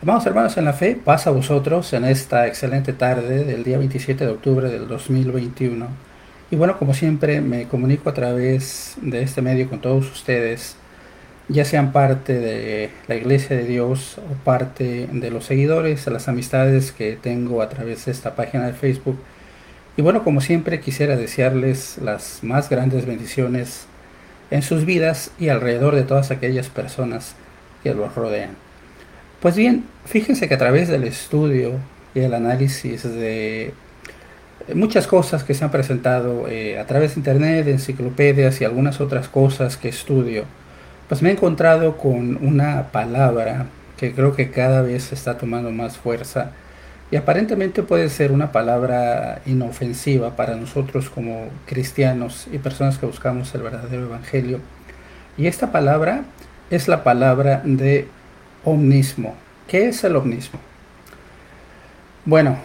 Hermanos, hermanos en la fe, pasa a vosotros en esta excelente tarde del día 27 de octubre del 2021. Y bueno, como siempre, me comunico a través de este medio con todos ustedes, ya sean parte de la Iglesia de Dios o parte de los seguidores, las amistades que tengo a través de esta página de Facebook. Y bueno, como siempre, quisiera desearles las más grandes bendiciones en sus vidas y alrededor de todas aquellas personas que los rodean. Pues bien, fíjense que a través del estudio y el análisis de muchas cosas que se han presentado eh, a través de internet, enciclopedias y algunas otras cosas que estudio, pues me he encontrado con una palabra que creo que cada vez está tomando más fuerza y aparentemente puede ser una palabra inofensiva para nosotros como cristianos y personas que buscamos el verdadero evangelio. Y esta palabra es la palabra de omnismo. ¿Qué es el omnismo? Bueno,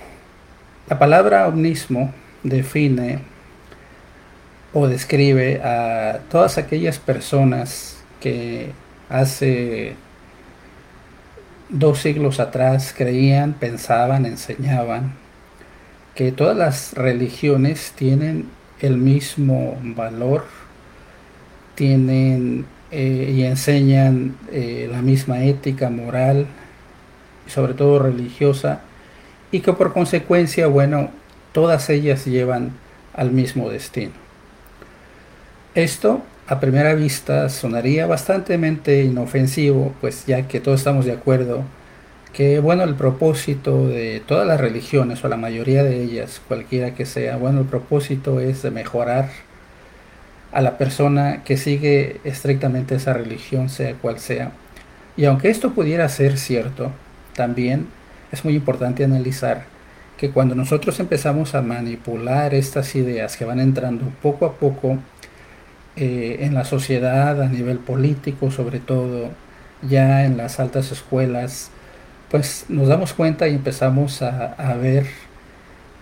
la palabra omnismo define o describe a todas aquellas personas que hace dos siglos atrás creían, pensaban, enseñaban que todas las religiones tienen el mismo valor, tienen eh, y enseñan eh, la misma ética, moral sobre todo religiosa y que por consecuencia, bueno, todas ellas llevan al mismo destino. Esto a primera vista sonaría bastante inofensivo, pues ya que todos estamos de acuerdo que bueno, el propósito de todas las religiones o la mayoría de ellas, cualquiera que sea, bueno, el propósito es de mejorar a la persona que sigue estrictamente esa religión, sea cual sea. Y aunque esto pudiera ser cierto, también es muy importante analizar que cuando nosotros empezamos a manipular estas ideas que van entrando poco a poco eh, en la sociedad, a nivel político sobre todo, ya en las altas escuelas, pues nos damos cuenta y empezamos a, ver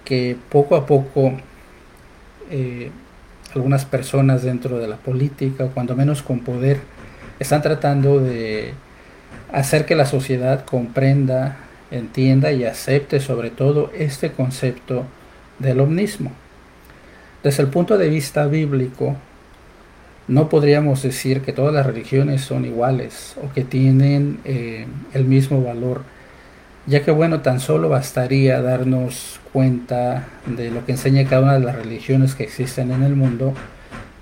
que poco a poco eh, algunas personas dentro de la política, cuando menos con poder, están tratando de hacer que la sociedad comprenda, entienda y acepte sobre todo este concepto del omnismo. Desde el punto de vista bíblico, no podríamos decir que todas las religiones son iguales o que tienen eh, el mismo valor, ya que bueno, tan solo bastaría darnos cuenta de lo que enseña cada una de las religiones que existen en el mundo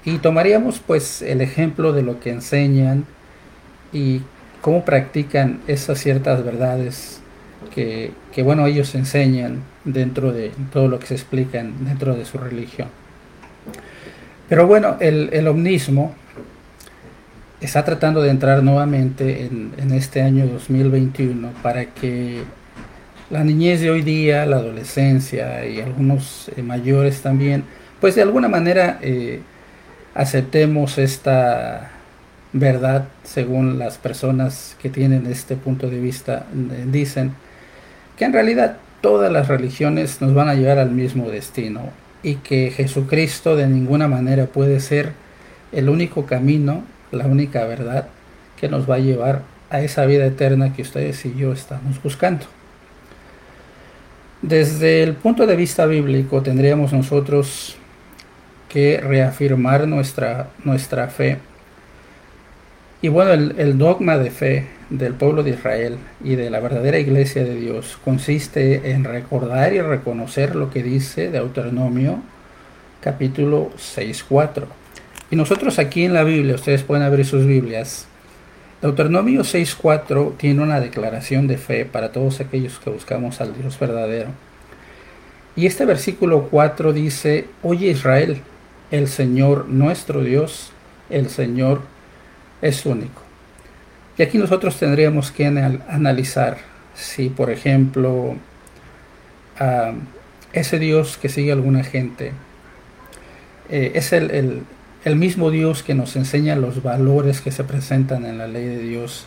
y tomaríamos pues el ejemplo de lo que enseñan y cómo practican esas ciertas verdades que, bueno ellos enseñan dentro de todo lo que se explican dentro de su religión. Pero bueno, el, el omnismo está tratando de entrar nuevamente en, este año 2021 para que la niñez de hoy día, la adolescencia y algunos eh, mayores también, pues de alguna manera eh, aceptemos esta verdad según las personas que tienen este punto de vista eh, dicen que en realidad todas las religiones nos van a llevar al mismo destino y que Jesucristo de ninguna manera puede ser el único camino, la única verdad que nos va a llevar a esa vida eterna que ustedes y yo estamos buscando. Desde el punto de vista bíblico tendríamos nosotros que reafirmar nuestra, nuestra fe. Y bueno, el, dogma de fe del pueblo de Israel y de la verdadera iglesia de Dios consiste en recordar y reconocer lo que dice Deuteronomio capítulo 6.4. Y nosotros aquí en la Biblia, ustedes pueden abrir sus Biblias, Deuteronomio 6.4 tiene una declaración de fe para todos aquellos que buscamos al Dios verdadero. Y este versículo 4 dice, Oye Israel, el Señor nuestro Dios, el Señor es único. Y aquí nosotros tendríamos que analizar si, por ejemplo, ese Dios que sigue alguna gente eh, es el mismo Dios que nos enseña los valores que se presentan en la ley de Dios.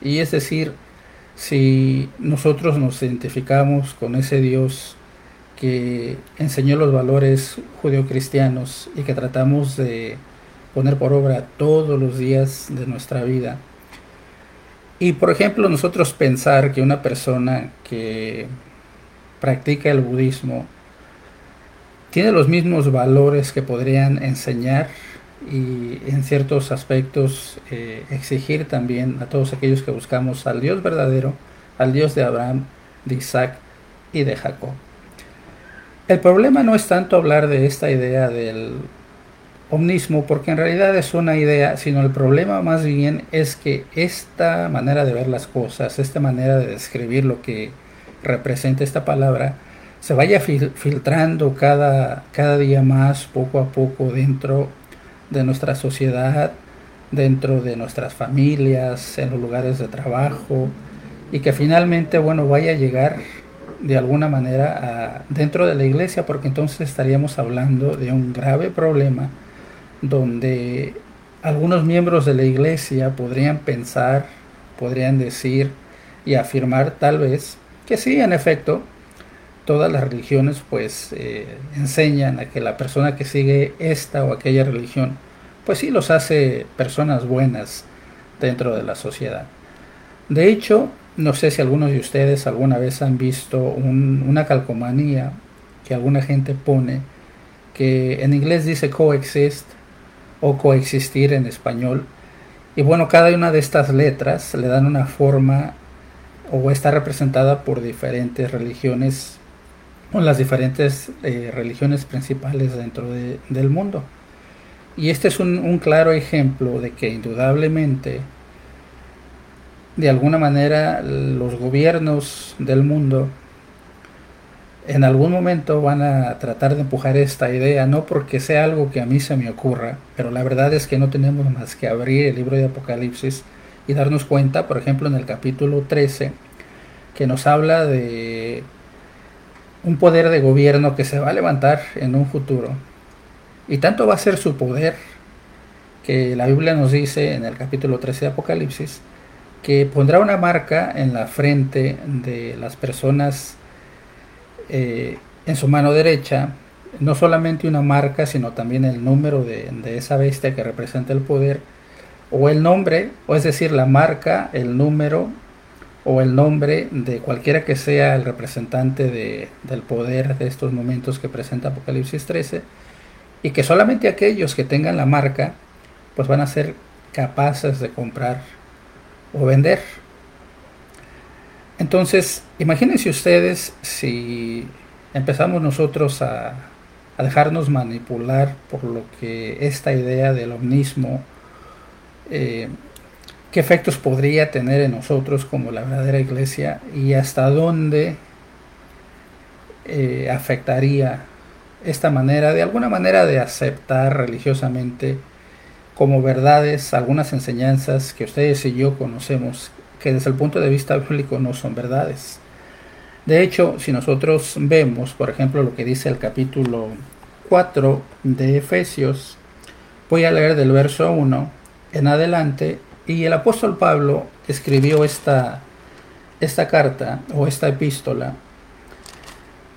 Y es decir, si nosotros nos identificamos con ese Dios que enseñó los valores judeocristianos y que tratamos de poner por obra todos los días de nuestra vida, Y por ejemplo, nosotros pensar que una persona que practica el budismo tiene los mismos valores que podrían enseñar y en ciertos aspectos eh, exigir también a todos aquellos que buscamos al Dios verdadero, al Dios de Abraham, de Isaac y de Jacob. El problema no es tanto hablar de esta idea del omnismo, porque en realidad es una idea, sino el problema más bien es que esta manera de ver las cosas, esta manera de describir lo que representa esta palabra, se vaya filtrando cada, cada día más, poco a poco, dentro de nuestra sociedad, dentro de nuestras familias, en los lugares de trabajo, y que finalmente, bueno, vaya a llegar de alguna manera dentro de la iglesia, porque entonces estaríamos hablando de un grave problema donde algunos miembros de la iglesia podrían pensar, podrían decir y afirmar tal vez que sí, en efecto, todas las religiones pues eh, enseñan a que la persona que sigue esta o aquella religión pues sí los hace personas buenas dentro de la sociedad. De hecho, no sé si algunos de ustedes alguna vez han visto una calcomanía que alguna gente pone que en inglés dice coexist o coexistir en español. Y bueno, cada una de estas letras le dan una forma o está representada por diferentes religiones o las diferentes eh, religiones principales dentro del mundo. Y este es un, claro ejemplo de que indudablemente, de alguna manera, los gobiernos del mundo en algún momento van a tratar de empujar esta idea, no porque sea algo que a mí se me ocurra, pero la verdad es que no tenemos más que abrir el libro de Apocalipsis y darnos cuenta, por ejemplo, en el capítulo 13, que nos habla de un poder de gobierno que se va a levantar en un futuro. Y tanto va a ser su poder que la Biblia nos dice en el capítulo 13 de Apocalipsis que pondrá una marca en la frente de las personas eh, en su mano derecha, no solamente una marca, sino también el número de, de esa bestia que representa el poder, o el nombre, o es decir, la marca, el número o el nombre de cualquiera que sea el representante de, del poder de estos momentos que presenta Apocalipsis 13, y que solamente aquellos que tengan la marca, pues van a ser capaces de comprar o vender. Entonces, imagínense ustedes si empezamos nosotros a, a dejarnos manipular por lo que esta idea del omnismo eh, qué efectos podría tener en nosotros como la verdadera iglesia y hasta dónde eh, afectaría esta manera, de alguna manera, de aceptar religiosamente como verdades algunas enseñanzas que ustedes y yo conocemos que desde el punto de vista bíblico no son verdades. De hecho, si nosotros vemos, por ejemplo, lo que dice el capítulo 4 de Efesios, voy a leer del verso 1 en adelante y el apóstol Pablo escribió esta, esta carta o esta epístola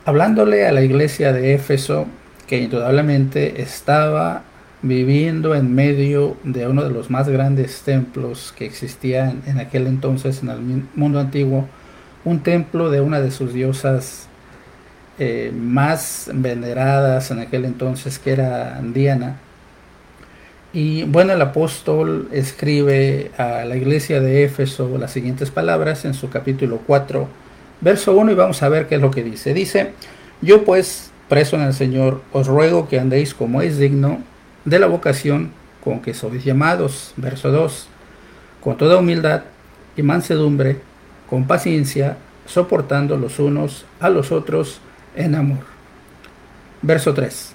hablándole a la iglesia de Éfeso que indudablemente estaba viviendo en medio de uno de los más grandes templos que existían en aquel entonces en el mundo antiguo, un templo de una de sus diosas eh, más veneradas en aquel entonces que era Diana y bueno, el apóstol escribe a la iglesia de Éfeso las siguientes palabras en su capítulo 4, verso 1 y vamos a ver qué es lo que dice. Dice, yo pues, preso en el Señor, os ruego que andéis como es digno de la vocación con que sois llamados. Verso 2, con toda humildad y mansedumbre, con paciencia, soportando los unos a los otros en amor. Verso 3,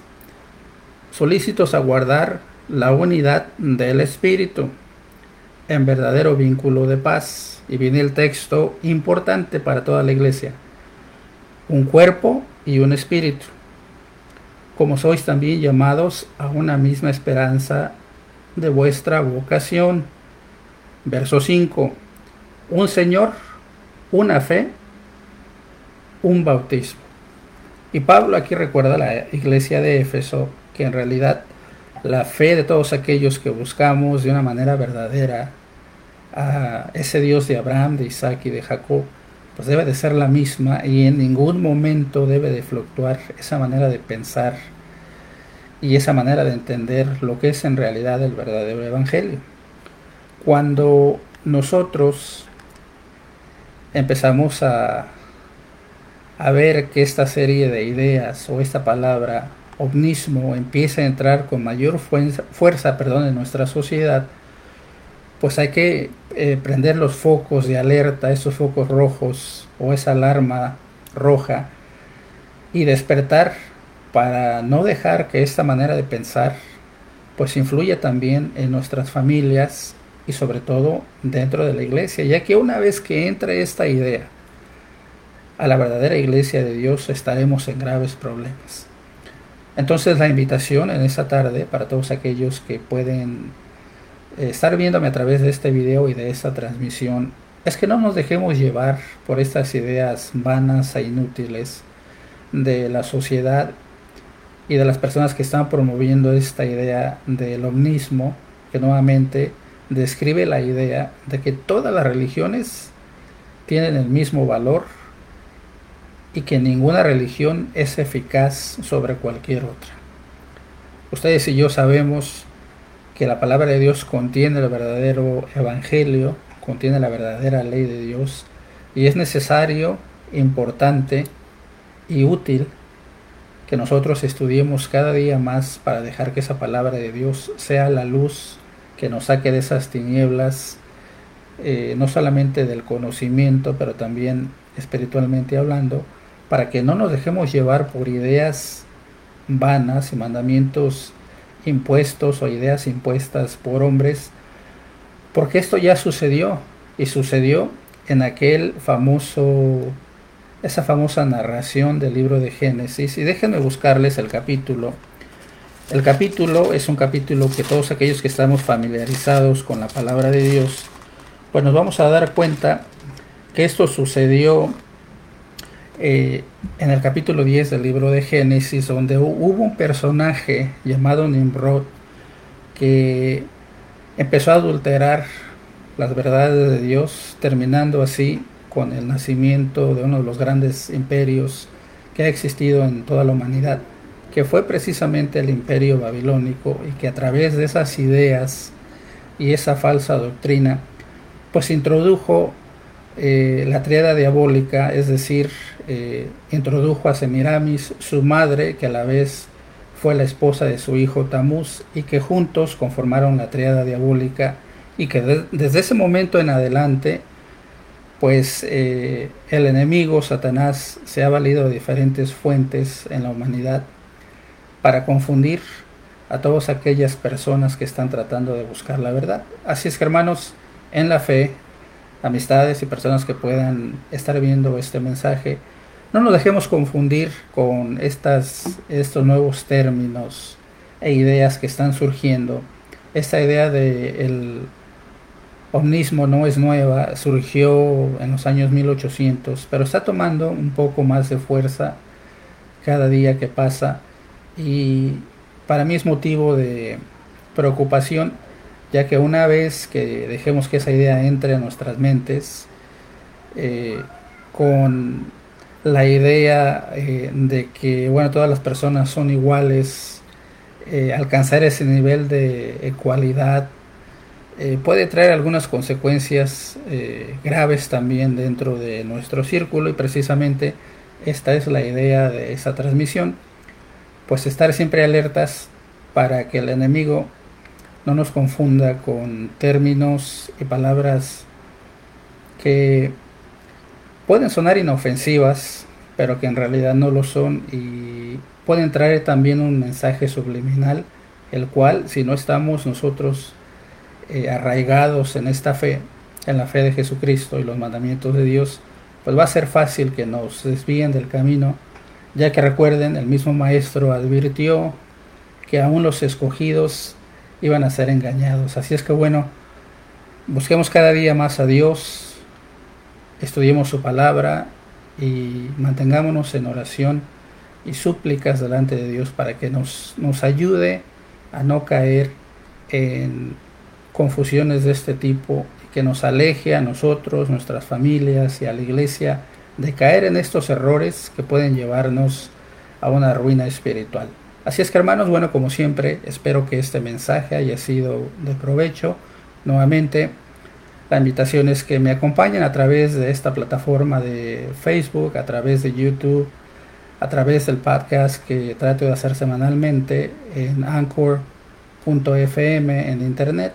solícitos a guardar la unidad del espíritu en verdadero vínculo de paz. Y viene el texto importante para toda la iglesia. Un cuerpo y un espíritu. Como sois también llamados a una misma esperanza de vuestra vocación. Verso 5. Un Señor, una fe, un bautismo. Y Pablo aquí recuerda a la iglesia de Éfeso que en realidad la fe de todos aquellos que buscamos de una manera verdadera a ese Dios de Abraham, de Isaac y de Jacob, pues debe de ser la misma y en ningún momento debe de fluctuar esa manera de pensar y esa manera de entender lo que es en realidad el verdadero evangelio. Cuando nosotros empezamos a, a ver que esta serie de ideas o esta palabra ovnismo empieza a entrar con mayor fuerza, fuerza perdón, en nuestra sociedad, pues hay que eh, prender los focos de alerta, esos focos rojos o esa alarma roja y despertar para no dejar que esta manera de pensar pues influya también en nuestras familias y sobre todo dentro de la iglesia, ya que una vez que entre esta idea a la verdadera iglesia de Dios estaremos en graves problemas. Entonces la invitación en esta tarde para todos aquellos que pueden eh, estar viéndome a través de este video y de esta transmisión es que no nos dejemos llevar por estas ideas vanas e inútiles de la sociedad y de las personas que están promoviendo esta idea del omnismo, que nuevamente describe la idea de que todas las religiones tienen el mismo valor y que ninguna religión es eficaz sobre cualquier otra. Ustedes y yo sabemos que la palabra de Dios contiene el verdadero evangelio, contiene la verdadera ley de Dios y es necesario, importante y útil que nosotros estudiemos cada día más para dejar que esa palabra de Dios sea la luz que nos saque de esas tinieblas, eh, no solamente del conocimiento, pero también espiritualmente hablando, para que no nos dejemos llevar por ideas vanas y mandamientos impuestos o ideas impuestas por hombres, porque esto ya sucedió y sucedió en aquel famoso, esa famosa narración del libro de Génesis. Y déjenme buscarles el capítulo. El capítulo es un capítulo que todos aquellos que estamos familiarizados con la palabra de Dios, pues nos vamos a dar cuenta que esto sucedió eh, en el capítulo 10 del libro de Génesis, donde hubo un personaje llamado Nimrod que empezó a adulterar las verdades de Dios, terminando así con el nacimiento de uno de los grandes imperios que ha existido en toda la humanidad, que fue precisamente el imperio babilónico y que a través de esas ideas y esa falsa doctrina, pues introdujo eh, la triada diabólica, es decir, eh, introdujo a Semiramis, su madre, que a la vez fue la esposa de su hijo Tamuz, y que juntos conformaron la triada diabólica, y que desde ese momento en adelante, pues eh, el enemigo, Satanás, se ha valido de diferentes fuentes en la humanidad para confundir a todas aquellas personas que están tratando de buscar la verdad. Así es que hermanos, en la fe, amistades y personas que puedan estar viendo este mensaje, no nos dejemos confundir con estas, estos nuevos términos e ideas que están surgiendo. Esta idea de el omnismo no es nueva, surgió en los años 1800, pero está tomando un poco más de fuerza cada día que pasa y para mí es motivo de preocupación ya que una vez que dejemos que esa idea entre a nuestras mentes, eh, con la idea eh, de que bueno, todas las personas son iguales, eh, alcanzar ese nivel de ecualidad puede traer algunas consecuencias graves también dentro de nuestro círculo y precisamente esta es la idea de esa transmisión, pues estar siempre alertas para que el enemigo no nos confunda con términos y palabras que pueden sonar inofensivas, pero que en realidad no lo son y pueden traer también un mensaje subliminal, el cual si no estamos nosotros eh, arraigados en esta fe, en la fe de Jesucristo y los mandamientos de Dios, pues va a ser fácil que nos desvíen del camino, ya que recuerden, el mismo maestro advirtió que aún los escogidos iban a ser engañados. Así es que bueno, busquemos cada día más a Dios, estudiemos su palabra y mantengámonos en oración y súplicas delante de Dios para que nos, nos ayude a no caer en confusiones de este tipo que nos aleje a nosotros, nuestras familias y a la iglesia de caer en estos errores que pueden llevarnos a una ruina espiritual. Así es que hermanos, bueno, como siempre, espero que este mensaje haya sido de provecho. Nuevamente, la invitación es que me acompañen a través de esta plataforma de Facebook, a través de YouTube, a través del podcast que trato de hacer semanalmente en anchor.fm en internet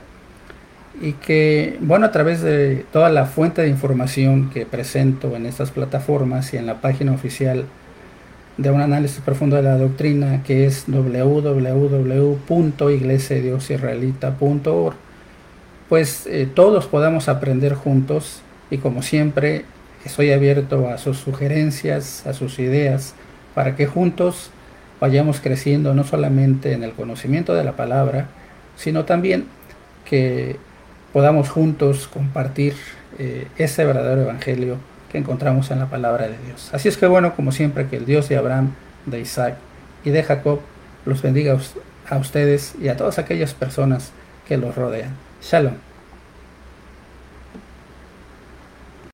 y que, bueno, a través de toda la fuente de información que presento en estas plataformas y en la página oficial de un análisis profundo de la doctrina que es www.iglesiadiosisraelita.org, pues eh, todos podamos aprender juntos y como siempre estoy abierto a sus sugerencias, a sus ideas, para que juntos vayamos creciendo no solamente en el conocimiento de la palabra, sino también que podamos juntos compartir eh, ese verdadero evangelio que encontramos en la palabra de Dios. Así es que bueno, como siempre, que el Dios de Abraham, de Isaac y de Jacob los bendiga a ustedes y a todas aquellas personas que los rodean. Shalom.